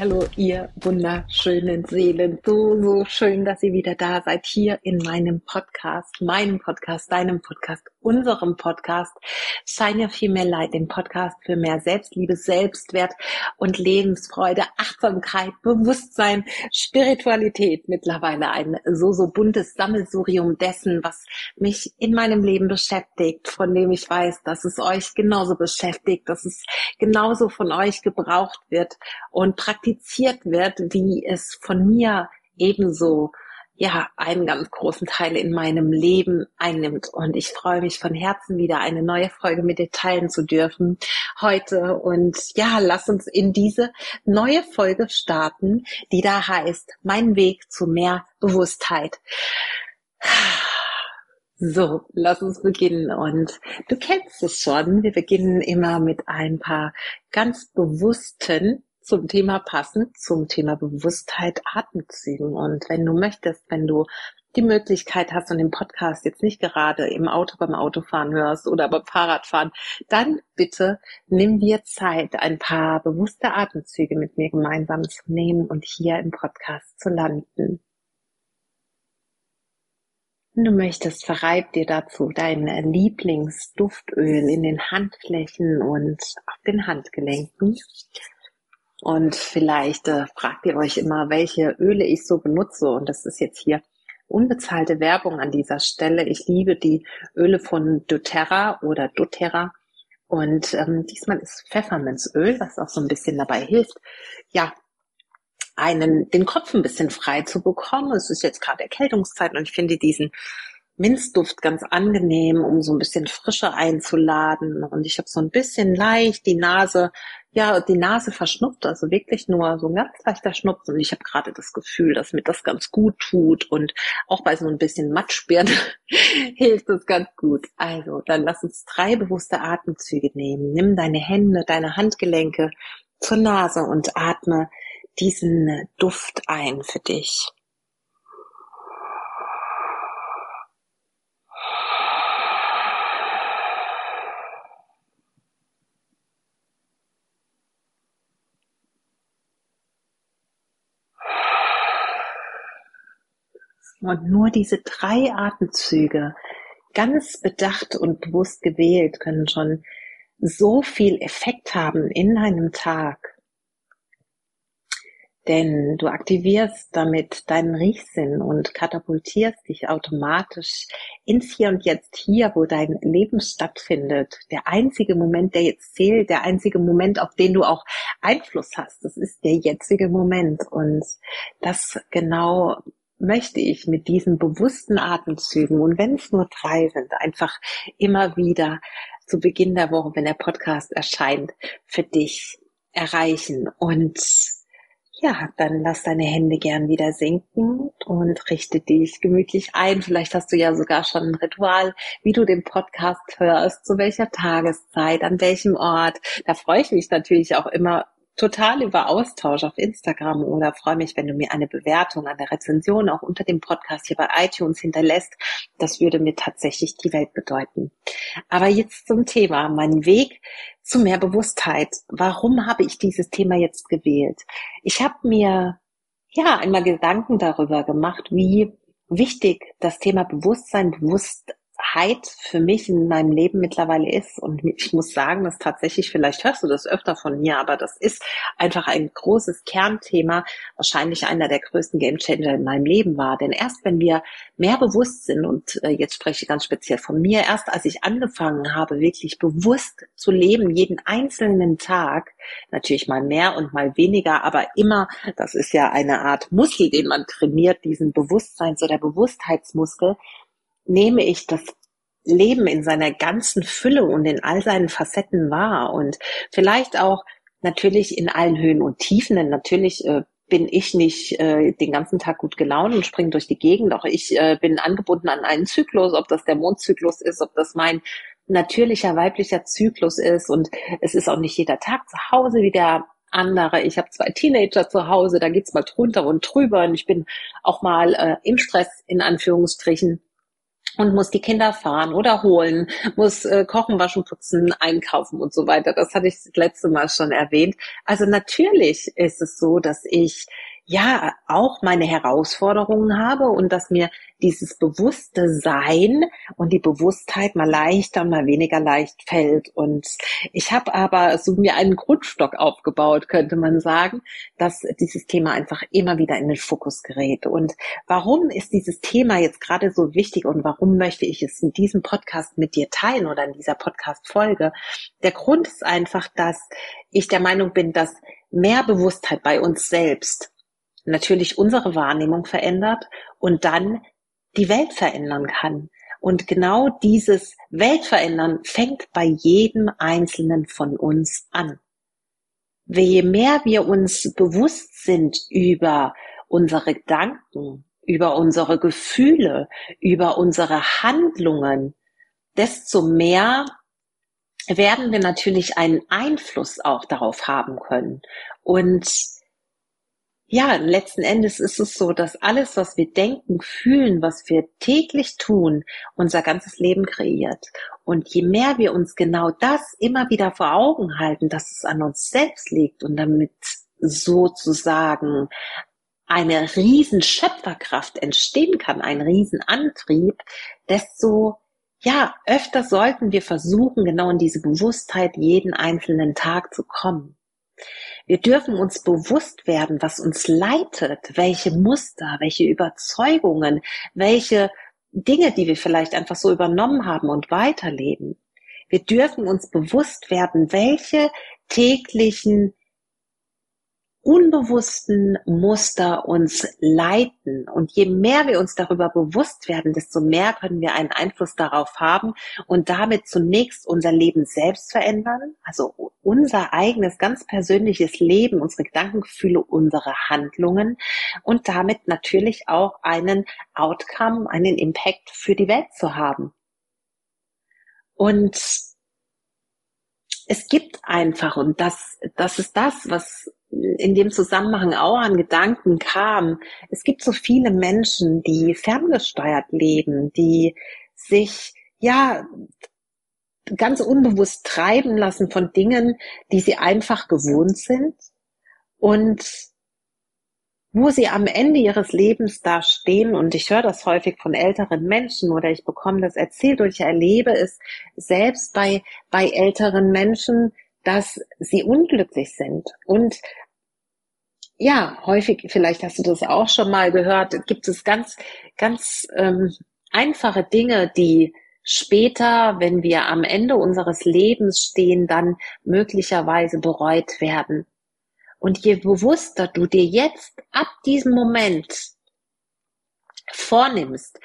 Hallo, ihr wunderschönen Seelen. So, so schön, dass ihr wieder da seid hier in meinem Podcast, meinem Podcast, deinem Podcast, unserem Podcast. Shine Your Female Light, dem Podcast für mehr Selbstliebe, Selbstwert und Lebensfreude, Achtsamkeit, Bewusstsein, Spiritualität. Mittlerweile ein so, so buntes Sammelsurium dessen, was mich in meinem Leben beschäftigt, von dem ich weiß, dass es euch genauso beschäftigt, dass es genauso von euch gebraucht wird und praktiziert wird, wie es von mir ebenso ja, einen ganz großen Teil in meinem Leben einnimmt. Und ich freue mich von Herzen wieder, eine neue Folge mit dir teilen zu dürfen heute. Und ja, lass uns in diese neue Folge starten, die da heißt, mein Weg zu mehr Bewusstheit. So, lass uns beginnen. Und du kennst es schon. Wir beginnen immer mit ein paar ganz bewussten zum Thema passend, zum Thema Bewusstheit, Atemzügen. Und wenn du möchtest, wenn du die Möglichkeit hast und den Podcast jetzt nicht gerade im Auto beim Autofahren hörst oder beim Fahrradfahren, dann bitte nimm dir Zeit, ein paar bewusste Atemzüge mit mir gemeinsam zu nehmen und hier im Podcast zu landen. Wenn du möchtest, verreib dir dazu dein Lieblingsduftöl in den Handflächen und auf den Handgelenken. Und vielleicht äh, fragt ihr euch immer, welche Öle ich so benutze. Und das ist jetzt hier unbezahlte Werbung an dieser Stelle. Ich liebe die Öle von doTERRA oder doTERRA. Und ähm, diesmal ist Pfefferminzöl, was auch so ein bisschen dabei hilft, ja, einen, den Kopf ein bisschen frei zu bekommen. Es ist jetzt gerade Erkältungszeit und ich finde diesen Minzduft ganz angenehm, um so ein bisschen Frische einzuladen. Und ich habe so ein bisschen leicht die Nase, ja, die Nase verschnupft, also wirklich nur so ein ganz leichter Schnupfen. Und ich habe gerade das Gefühl, dass mir das ganz gut tut. Und auch bei so ein bisschen Matschbirne hilft es ganz gut. Also, dann lass uns drei bewusste Atemzüge nehmen. Nimm deine Hände, deine Handgelenke zur Nase und atme diesen Duft ein für dich. Und nur diese drei Atemzüge, ganz bedacht und bewusst gewählt, können schon so viel Effekt haben in einem Tag. Denn du aktivierst damit deinen Riechsinn und katapultierst dich automatisch ins Hier und Jetzt hier, wo dein Leben stattfindet. Der einzige Moment, der jetzt zählt, der einzige Moment, auf den du auch Einfluss hast, das ist der jetzige Moment. Und das genau möchte ich mit diesen bewussten Atemzügen und wenn es nur drei sind, einfach immer wieder zu Beginn der Woche, wenn der Podcast erscheint, für dich erreichen. Und ja, dann lass deine Hände gern wieder sinken und richte dich gemütlich ein. Vielleicht hast du ja sogar schon ein Ritual, wie du den Podcast hörst, zu welcher Tageszeit, an welchem Ort. Da freue ich mich natürlich auch immer total über Austausch auf Instagram oder freue mich, wenn du mir eine Bewertung, eine Rezension auch unter dem Podcast hier bei iTunes hinterlässt. Das würde mir tatsächlich die Welt bedeuten. Aber jetzt zum Thema, mein Weg zu mehr Bewusstheit. Warum habe ich dieses Thema jetzt gewählt? Ich habe mir ja einmal Gedanken darüber gemacht, wie wichtig das Thema Bewusstsein, bewusst Heit für mich in meinem Leben mittlerweile ist. Und ich muss sagen, dass tatsächlich, vielleicht hörst du das öfter von mir, aber das ist einfach ein großes Kernthema, wahrscheinlich einer der größten Gamechanger in meinem Leben war. Denn erst wenn wir mehr bewusst sind, und äh, jetzt spreche ich ganz speziell von mir, erst als ich angefangen habe, wirklich bewusst zu leben, jeden einzelnen Tag, natürlich mal mehr und mal weniger, aber immer, das ist ja eine Art Muskel, den man trainiert, diesen Bewusstseins- oder Bewusstheitsmuskel, nehme ich das Leben in seiner ganzen Fülle und in all seinen Facetten wahr. Und vielleicht auch natürlich in allen Höhen und Tiefen, denn natürlich äh, bin ich nicht äh, den ganzen Tag gut gelaunt und springe durch die Gegend, auch ich äh, bin angebunden an einen Zyklus, ob das der Mondzyklus ist, ob das mein natürlicher weiblicher Zyklus ist. Und es ist auch nicht jeder Tag zu Hause wie der andere. Ich habe zwei Teenager zu Hause, da geht's mal drunter und drüber. Und ich bin auch mal äh, im Stress in Anführungsstrichen und muss die Kinder fahren oder holen, muss äh, kochen, waschen, putzen, einkaufen und so weiter. Das hatte ich das letzte Mal schon erwähnt. Also natürlich ist es so, dass ich ja auch meine Herausforderungen habe und dass mir dieses bewusste Sein und die Bewusstheit mal leichter mal weniger leicht fällt. Und ich habe aber so mir einen Grundstock aufgebaut, könnte man sagen, dass dieses Thema einfach immer wieder in den Fokus gerät. Und warum ist dieses Thema jetzt gerade so wichtig und warum möchte ich es in diesem Podcast mit dir teilen oder in dieser Podcast-Folge? Der Grund ist einfach, dass ich der Meinung bin, dass mehr Bewusstheit bei uns selbst natürlich unsere Wahrnehmung verändert und dann die Welt verändern kann. Und genau dieses Weltverändern fängt bei jedem Einzelnen von uns an. Je mehr wir uns bewusst sind über unsere Gedanken, über unsere Gefühle, über unsere Handlungen, desto mehr werden wir natürlich einen Einfluss auch darauf haben können. Und ja, letzten Endes ist es so, dass alles, was wir denken, fühlen, was wir täglich tun, unser ganzes Leben kreiert. Und je mehr wir uns genau das immer wieder vor Augen halten, dass es an uns selbst liegt und damit sozusagen eine riesen Schöpferkraft entstehen kann, ein Riesenantrieb, desto ja, öfter sollten wir versuchen, genau in diese Bewusstheit jeden einzelnen Tag zu kommen. Wir dürfen uns bewusst werden, was uns leitet, welche Muster, welche Überzeugungen, welche Dinge, die wir vielleicht einfach so übernommen haben und weiterleben. Wir dürfen uns bewusst werden, welche täglichen unbewussten Muster uns leiten. Und je mehr wir uns darüber bewusst werden, desto mehr können wir einen Einfluss darauf haben und damit zunächst unser Leben selbst verändern, also unser eigenes ganz persönliches Leben, unsere Gedankengefühle, unsere Handlungen und damit natürlich auch einen Outcome, einen Impact für die Welt zu haben. Und es gibt einfach, und das, das ist das, was in dem Zusammenhang auch an Gedanken kam. Es gibt so viele Menschen, die ferngesteuert leben, die sich, ja, ganz unbewusst treiben lassen von Dingen, die sie einfach gewohnt sind und wo sie am Ende ihres Lebens da stehen und ich höre das häufig von älteren Menschen oder ich bekomme das erzählt und ich erlebe es selbst bei, bei älteren Menschen, dass sie unglücklich sind. Und ja, häufig, vielleicht hast du das auch schon mal gehört, gibt es ganz, ganz ähm, einfache Dinge, die später, wenn wir am Ende unseres Lebens stehen, dann möglicherweise bereut werden. Und je bewusster du dir jetzt ab diesem Moment vornimmst,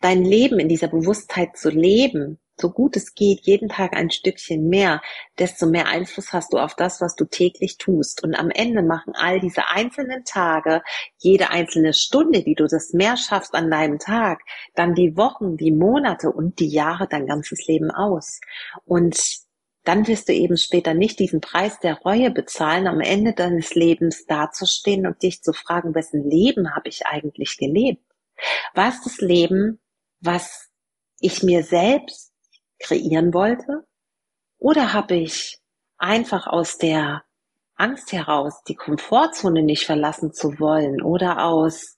dein Leben in dieser Bewusstheit zu leben, so gut es geht, jeden Tag ein Stückchen mehr, desto mehr Einfluss hast du auf das, was du täglich tust. Und am Ende machen all diese einzelnen Tage, jede einzelne Stunde, die du das mehr schaffst an deinem Tag, dann die Wochen, die Monate und die Jahre dein ganzes Leben aus. Und dann wirst du eben später nicht diesen Preis der Reue bezahlen, am Ende deines Lebens dazustehen und dich zu fragen, wessen Leben habe ich eigentlich gelebt? War es das Leben, was ich mir selbst kreieren wollte? Oder habe ich einfach aus der Angst heraus, die Komfortzone nicht verlassen zu wollen oder aus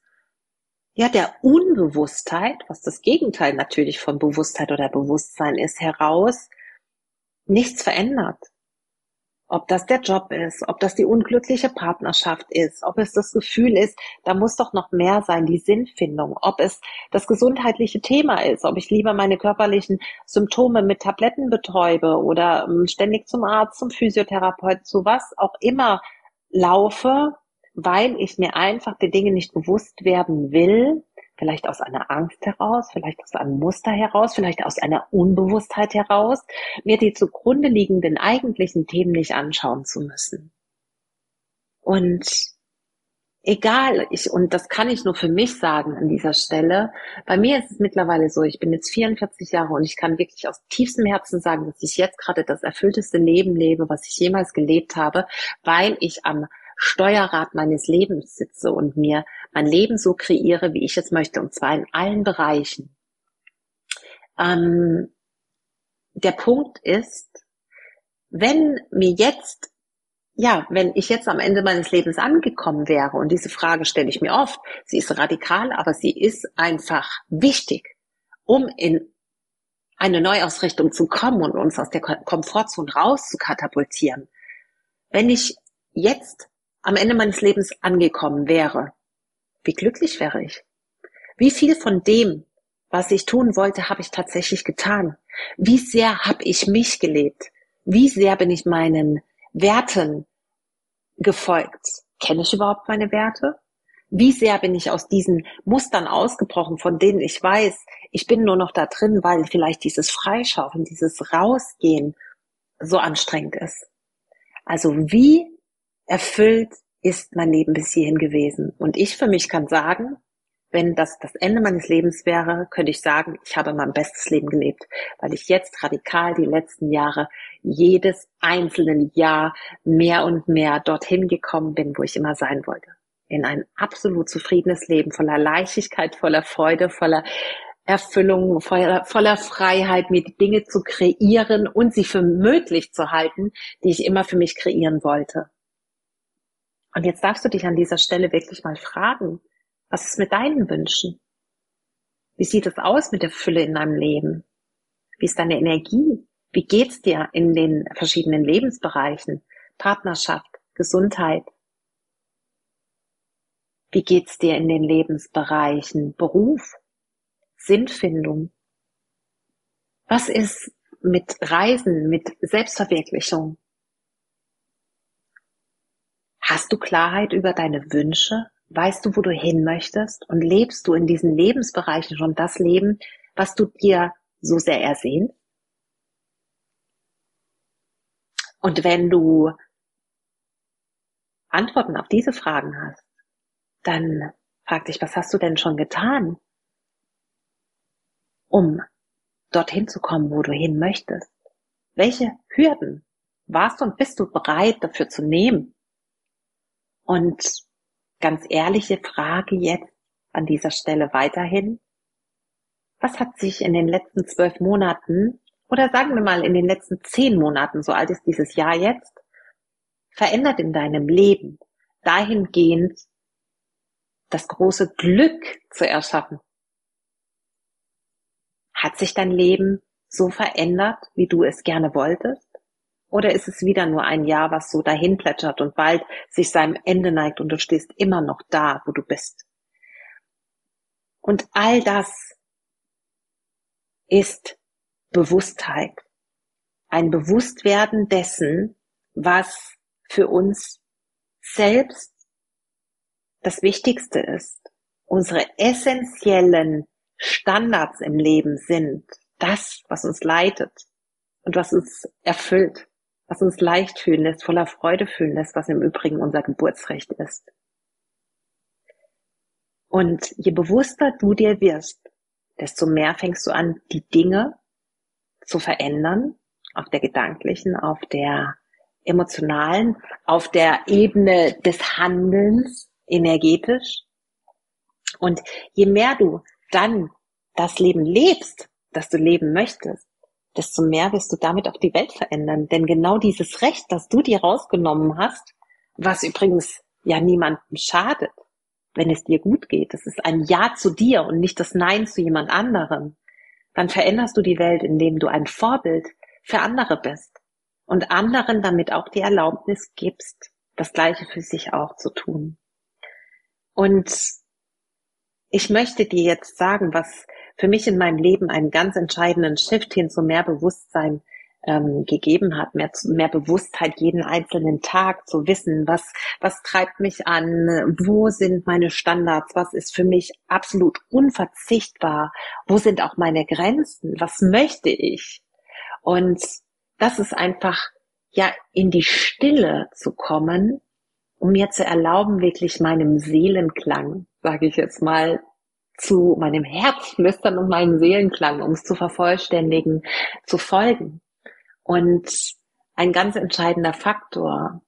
ja, der Unbewusstheit, was das Gegenteil natürlich von Bewusstheit oder Bewusstsein ist, heraus nichts verändert? Ob das der Job ist, ob das die unglückliche Partnerschaft ist, ob es das Gefühl ist, da muss doch noch mehr sein, die Sinnfindung, ob es das gesundheitliche Thema ist, ob ich lieber meine körperlichen Symptome mit Tabletten betäube oder ähm, ständig zum Arzt, zum Physiotherapeuten, zu was auch immer laufe, weil ich mir einfach der Dinge nicht bewusst werden will, vielleicht aus einer Angst heraus, vielleicht aus einem Muster heraus, vielleicht aus einer Unbewusstheit heraus, mir die zugrunde liegenden eigentlichen Themen nicht anschauen zu müssen. Und egal, ich, und das kann ich nur für mich sagen an dieser Stelle, bei mir ist es mittlerweile so, ich bin jetzt 44 Jahre und ich kann wirklich aus tiefstem Herzen sagen, dass ich jetzt gerade das erfüllteste Leben lebe, was ich jemals gelebt habe, weil ich am Steuerrad meines Lebens sitze und mir mein Leben so kreiere, wie ich es möchte, und zwar in allen Bereichen. ähm, der Punkt ist, wenn mir jetzt, ja, wenn ich jetzt am Ende meines Lebens angekommen wäre, und diese Frage stelle ich mir oft, sie ist radikal, aber sie ist einfach wichtig, um in eine Neuausrichtung zu kommen und uns aus der Komfortzone raus zu katapultieren. Wenn ich jetzt am Ende meines Lebens angekommen wäre, wie glücklich wäre ich? Wie viel von dem, was ich tun wollte, habe ich tatsächlich getan? Wie sehr habe ich mich gelebt? Wie sehr bin ich meinen Werten gefolgt? Kenne ich überhaupt meine Werte? Wie sehr bin ich aus diesen Mustern ausgebrochen, von denen ich weiß, ich bin nur noch da drin, weil vielleicht dieses Freischaufeln, dieses Rausgehen so anstrengend ist. Also wie erfüllt ist mein Leben bis hierhin gewesen? Und ich für mich kann sagen, wenn das das Ende meines Lebens wäre, könnte ich sagen, ich habe mein bestes Leben gelebt, weil ich jetzt radikal die letzten Jahre jedes einzelne Jahr mehr und mehr dorthin gekommen bin, wo ich immer sein wollte. In ein absolut zufriedenes Leben, voller Leichtigkeit, voller Freude, voller Erfüllung, voller, voller Freiheit, mir die Dinge zu kreieren und sie für möglich zu halten, die ich immer für mich kreieren wollte. Und jetzt darfst du dich an dieser Stelle wirklich mal fragen, was ist mit deinen Wünschen? Wie sieht es aus mit der Fülle in deinem Leben? Wie ist deine Energie? Wie geht's dir in den verschiedenen Lebensbereichen? Partnerschaft, Gesundheit. Wie geht's dir in den Lebensbereichen Beruf, Sinnfindung? Was ist mit Reisen, mit Selbstverwirklichung? Hast du Klarheit über deine Wünsche? Weißt du, wo du hin möchtest? Und lebst du in diesen Lebensbereichen schon das Leben, was du dir so sehr ersehnst? Und wenn du Antworten auf diese Fragen hast, dann frag dich, was hast du denn schon getan, um dorthin zu kommen, wo du hin möchtest? Welche Hürden warst du und bist du bereit dafür zu nehmen? Und ganz ehrliche Frage jetzt an dieser Stelle weiterhin. Was hat sich in den letzten zwölf Monaten oder sagen wir mal in den letzten zehn Monaten, so alt ist dieses Jahr jetzt, verändert in deinem Leben dahingehend das große Glück zu erschaffen? Hat sich dein Leben so verändert, wie du es gerne wolltest? Oder ist es wieder nur ein Jahr, was so dahin plätschert und bald sich seinem Ende neigt und du stehst immer noch da, wo du bist? Und all das ist Bewusstheit. Ein Bewusstwerden dessen, was für uns selbst das Wichtigste ist. Unsere essentiellen Standards im Leben sind das, was uns leitet und was uns erfüllt was uns leicht fühlen lässt, voller Freude fühlen lässt, was im Übrigen unser Geburtsrecht ist. Und je bewusster du dir wirst, desto mehr fängst du an, die Dinge zu verändern, auf der gedanklichen, auf der emotionalen, auf der Ebene des Handelns, energetisch. Und je mehr du dann das Leben lebst, das du leben möchtest, desto mehr wirst du damit auch die Welt verändern. Denn genau dieses Recht, das du dir rausgenommen hast, was übrigens ja niemandem schadet, wenn es dir gut geht, das ist ein Ja zu dir und nicht das Nein zu jemand anderem, dann veränderst du die Welt, indem du ein Vorbild für andere bist und anderen damit auch die Erlaubnis gibst, das Gleiche für sich auch zu tun. Und ich möchte dir jetzt sagen, was für mich in meinem Leben einen ganz entscheidenden Shift hin zu mehr Bewusstsein ähm, gegeben hat, mehr, mehr Bewusstheit jeden einzelnen Tag zu wissen, was, was treibt mich an, wo sind meine Standards, was ist für mich absolut unverzichtbar, wo sind auch meine Grenzen, was möchte ich? Und das ist einfach, ja, in die Stille zu kommen, um mir zu erlauben, wirklich meinem Seelenklang, sage ich jetzt mal, zu meinem Herzflüstern und meinem Seelenklang, um es zu vervollständigen, zu folgen. Und ein ganz entscheidender Faktor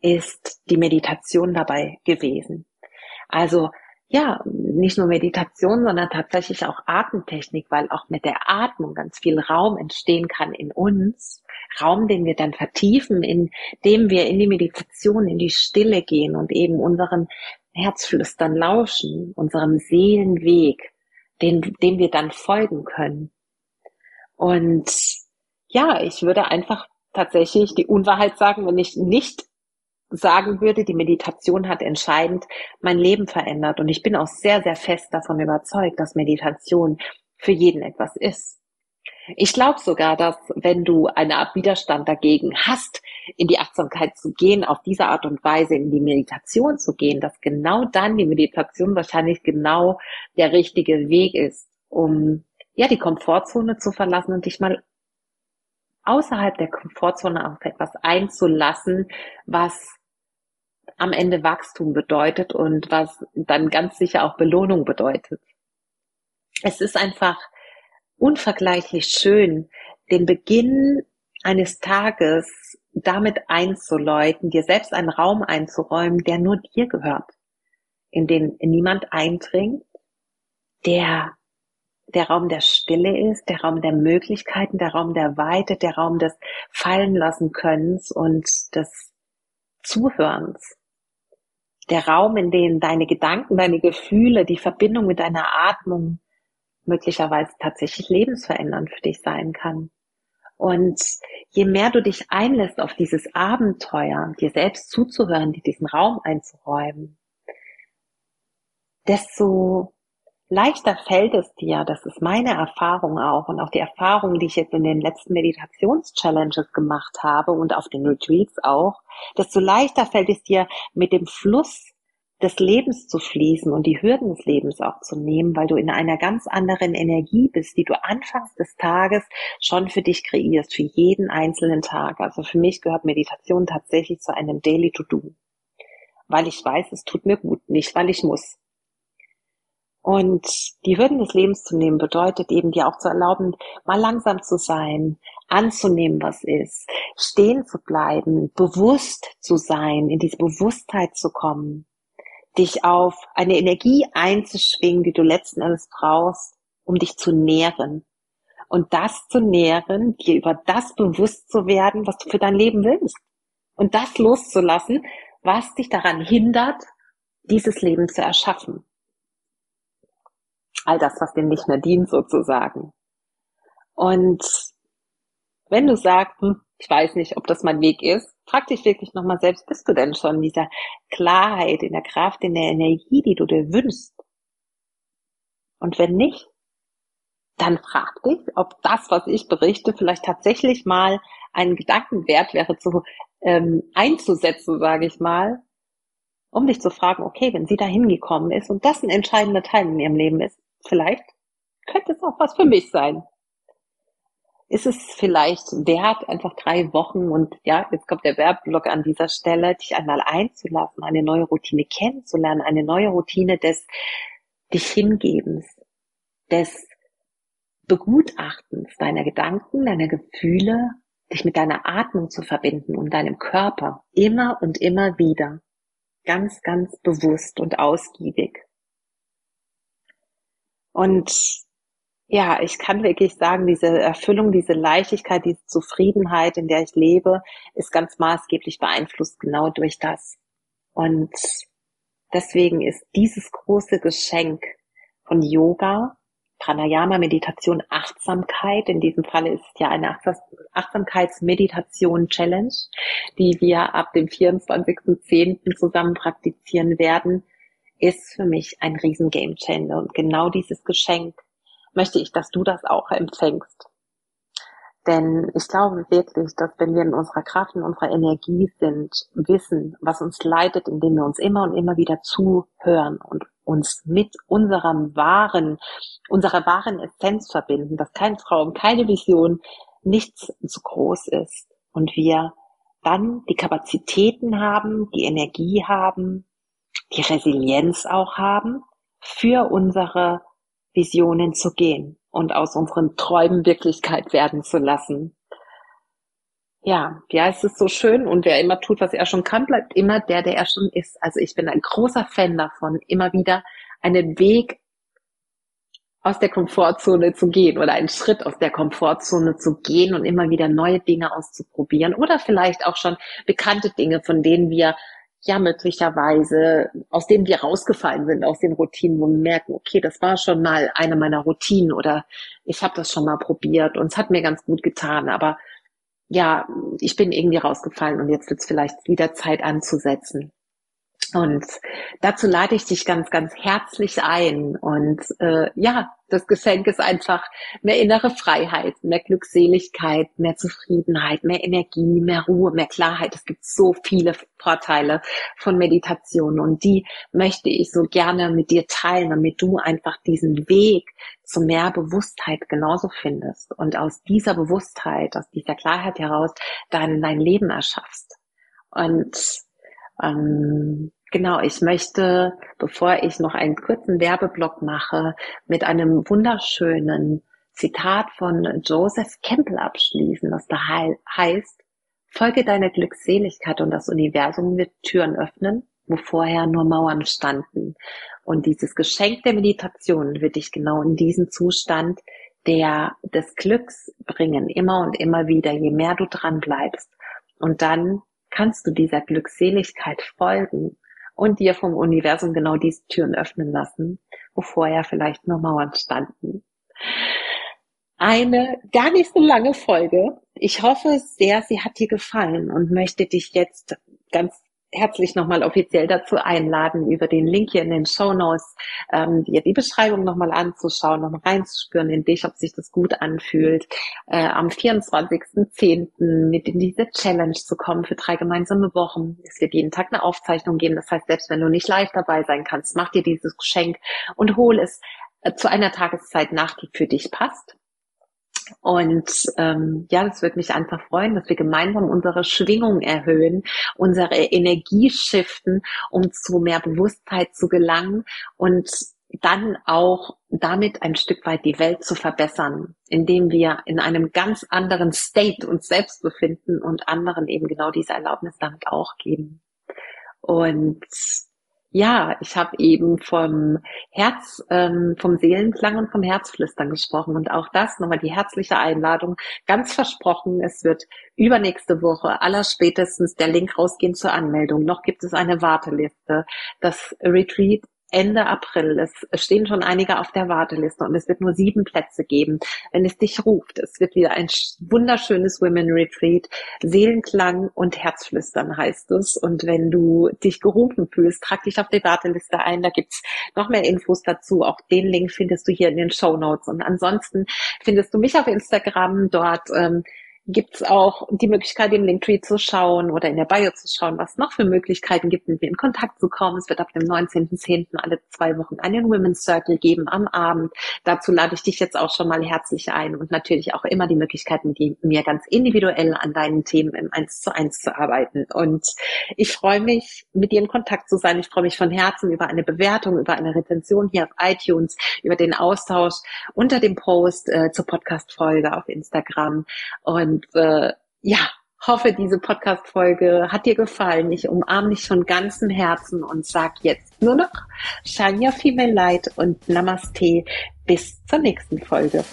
ist die Meditation dabei gewesen. Also ja, nicht nur Meditation, sondern tatsächlich auch Atemtechnik, weil auch mit der Atmung ganz viel Raum entstehen kann in uns. Raum, den wir dann vertiefen, indem wir in die Meditation, in die Stille gehen und eben unseren Herzflüstern lauschen, unserem Seelenweg, den, dem wir dann folgen können. Und ja, ich würde einfach tatsächlich die Unwahrheit sagen, wenn ich nicht sagen würde, die Meditation hat entscheidend mein Leben verändert. Und ich bin auch sehr, sehr fest davon überzeugt, dass Meditation für jeden etwas ist. Ich glaube sogar, dass wenn du eine Art Widerstand dagegen hast, in die Achtsamkeit zu gehen, auf diese Art und Weise in die Meditation zu gehen, dass genau dann die Meditation wahrscheinlich genau der richtige Weg ist, um ja die Komfortzone zu verlassen und dich mal außerhalb der Komfortzone auf etwas einzulassen, was am Ende Wachstum bedeutet und was dann ganz sicher auch Belohnung bedeutet. Es ist einfach unvergleichlich schön, den Beginn eines Tages damit einzuläuten, dir selbst einen Raum einzuräumen, der nur dir gehört, in den niemand eindringt, der der Raum der Stille ist, der Raum der Möglichkeiten, der Raum der Weite, der Raum des Fallen lassen Könnens und des Zuhörens der Raum, in dem deine Gedanken, deine Gefühle, die Verbindung mit deiner Atmung möglicherweise tatsächlich lebensverändernd für dich sein kann. Und je mehr du dich einlässt auf dieses Abenteuer, dir selbst zuzuhören, dir diesen Raum einzuräumen, desto leichter fällt es dir, das ist meine Erfahrung auch und auch die Erfahrung, die ich jetzt in den letzten Meditations-Challenges gemacht habe und auf den Retreats auch, desto leichter fällt es dir, mit dem Fluss des Lebens zu fließen und die Hürden des Lebens auch zu nehmen, weil du in einer ganz anderen Energie bist, die du anfangs des Tages schon für dich kreierst, für jeden einzelnen Tag. Also für mich gehört Meditation tatsächlich zu einem Daily To-Do, weil ich weiß, es tut mir gut, nicht weil ich muss. Und die Hürden des Lebens zu nehmen bedeutet eben dir auch zu erlauben, mal langsam zu sein, anzunehmen, was ist, stehen zu bleiben, bewusst zu sein, in diese Bewusstheit zu kommen, dich auf eine Energie einzuschwingen, die du letzten Endes brauchst, um dich zu nähren. Und das zu nähren, dir über das bewusst zu werden, was du für dein Leben willst. Und das loszulassen, was dich daran hindert, dieses Leben zu erschaffen all das, was dem nicht mehr dient sozusagen. Und wenn du sagst, hm, ich weiß nicht, ob das mein Weg ist, frag dich wirklich nochmal selbst, bist du denn schon in dieser Klarheit, in der Kraft, in der Energie, die du dir wünschst? Und wenn nicht, dann frag dich, ob das, was ich berichte, vielleicht tatsächlich mal einen Gedanken wert wäre, zu, ähm, einzusetzen, sage ich mal, um dich zu fragen, okay, wenn sie da hingekommen ist und das ein entscheidender Teil in ihrem Leben ist, vielleicht könnte es auch was für mich sein. Ist es vielleicht wert, einfach drei Wochen und ja, jetzt kommt der Werbeblock an dieser Stelle, dich einmal einzulassen, eine neue Routine kennenzulernen, eine neue Routine des dich Hingebens, des Begutachtens deiner Gedanken, deiner Gefühle, dich mit deiner Atmung zu verbinden und deinem Körper immer und immer wieder. Ganz, ganz bewusst und ausgiebig. Und ja, ich kann wirklich sagen, diese Erfüllung, diese Leichtigkeit, diese Zufriedenheit, in der ich lebe, ist ganz maßgeblich beeinflusst genau durch das. Und deswegen ist dieses große Geschenk von Yoga, Pranayama, Meditation, Achtsamkeit, in diesem Falle ist es ja eine Achtsamkeitsmeditation Challenge, die wir ab dem 24.10. zusammen praktizieren werden, ist für mich ein riesen Gamechanger Und genau dieses Geschenk möchte ich, dass du das auch empfängst. Denn ich glaube wirklich, dass wenn wir in unserer Kraft, in unserer Energie sind, wissen, was uns leitet, indem wir uns immer und immer wieder zuhören und uns mit unserem wahren, unserer wahren Essenz verbinden, dass kein Traum, keine Vision, nichts zu groß ist und wir dann die Kapazitäten haben, die Energie haben, die Resilienz auch haben, für unsere Visionen zu gehen und aus unseren Träumen Wirklichkeit werden zu lassen. Ja, ja, es ist so schön und wer immer tut, was er schon kann, bleibt immer der, der er schon ist. Also ich bin ein großer Fan davon, immer wieder einen Weg aus der Komfortzone zu gehen oder einen Schritt aus der Komfortzone zu gehen und immer wieder neue Dinge auszuprobieren oder vielleicht auch schon bekannte Dinge, von denen wir ja möglicherweise, aus denen wir rausgefallen sind, aus den Routinen, wo wir merken, okay, das war schon mal eine meiner Routinen oder ich habe das schon mal probiert und es hat mir ganz gut getan, aber ja, ich bin irgendwie rausgefallen und jetzt wird es vielleicht wieder Zeit anzusetzen. Und dazu lade ich dich ganz, ganz herzlich ein. Und äh, ja, das Geschenk ist einfach mehr innere Freiheit, mehr Glückseligkeit, mehr Zufriedenheit, mehr Energie, mehr Ruhe, mehr Klarheit. Es gibt so viele Vorteile von Meditation und die möchte ich so gerne mit dir teilen, damit du einfach diesen Weg zu mehr Bewusstheit genauso findest und aus dieser Bewusstheit, aus dieser Klarheit heraus dann dein Leben erschaffst. Und ähm, Genau, ich möchte, bevor ich noch einen kurzen Werbeblock mache, mit einem wunderschönen Zitat von Joseph Campbell abschließen, was da heißt, folge deiner Glückseligkeit und das Universum wird Türen öffnen, wo vorher nur Mauern standen. Und dieses Geschenk der Meditation wird dich genau in diesen Zustand der des Glücks bringen, immer und immer wieder, je mehr du dran bleibst. Und dann kannst du dieser Glückseligkeit folgen und dir vom Universum genau diese Türen öffnen lassen, wo vorher vielleicht nur Mauern standen. Eine gar nicht so lange Folge. Ich hoffe sehr, sie hat dir gefallen und möchte dich jetzt ganz herzlich nochmal offiziell dazu einladen, über den Link hier in den Show Notes ähm, dir die Beschreibung nochmal anzuschauen, nochmal reinzuspüren in dich, ob sich das gut anfühlt, äh, am 24.10. mit in diese Challenge zu kommen für drei gemeinsame Wochen. Es wird jeden Tag eine Aufzeichnung geben. Das heißt, selbst wenn du nicht live dabei sein kannst, mach dir dieses Geschenk und hol es äh, zu einer Tageszeit nach, die für dich passt. Und ähm, ja, das würde mich einfach freuen, dass wir gemeinsam unsere Schwingung erhöhen, unsere Energie shiften, um zu mehr Bewusstheit zu gelangen und dann auch damit ein Stück weit die Welt zu verbessern, indem wir in einem ganz anderen State uns selbst befinden und anderen eben genau diese Erlaubnis damit auch geben. Und ja, ich habe eben vom Herz, ähm, vom Seelenklang und vom Herzflüstern gesprochen und auch das nochmal die herzliche Einladung, ganz versprochen, es wird übernächste Woche allerspätestens der Link rausgehen zur Anmeldung. Noch gibt es eine Warteliste. Das Retreat Ende April. Es stehen schon einige auf der Warteliste und es wird nur sieben Plätze geben, wenn es dich ruft. Es wird wieder ein wunderschönes Women Retreat. Seelenklang und Herzflüstern heißt es. Und wenn du dich gerufen fühlst, trag dich auf die Warteliste ein. Da gibt's noch mehr Infos dazu. Auch den Link findest du hier in den Show Notes. Und ansonsten findest du mich auf Instagram. Dort ähm, gibt es auch die Möglichkeit, im Linktree zu schauen oder in der Bio zu schauen, was noch für Möglichkeiten gibt, mit mir in Kontakt zu kommen. Es wird ab dem 19.10. alle zwei Wochen einen Women's Circle geben am Abend. Dazu lade ich dich jetzt auch schon mal herzlich ein und natürlich auch immer die Möglichkeit, mit mir ganz individuell an deinen Themen im 1 zu 1 zu arbeiten. Und ich freue mich, mit dir in Kontakt zu sein. Ich freue mich von Herzen über eine Bewertung, über eine Rezension hier auf iTunes, über den Austausch unter dem Post äh, zur Podcast-Folge auf Instagram. Und und äh, ja, hoffe, diese Podcast-Folge hat dir gefallen. Ich umarme dich von ganzem Herzen und sag jetzt nur noch Your Female Light und Namaste. Bis zur nächsten Folge.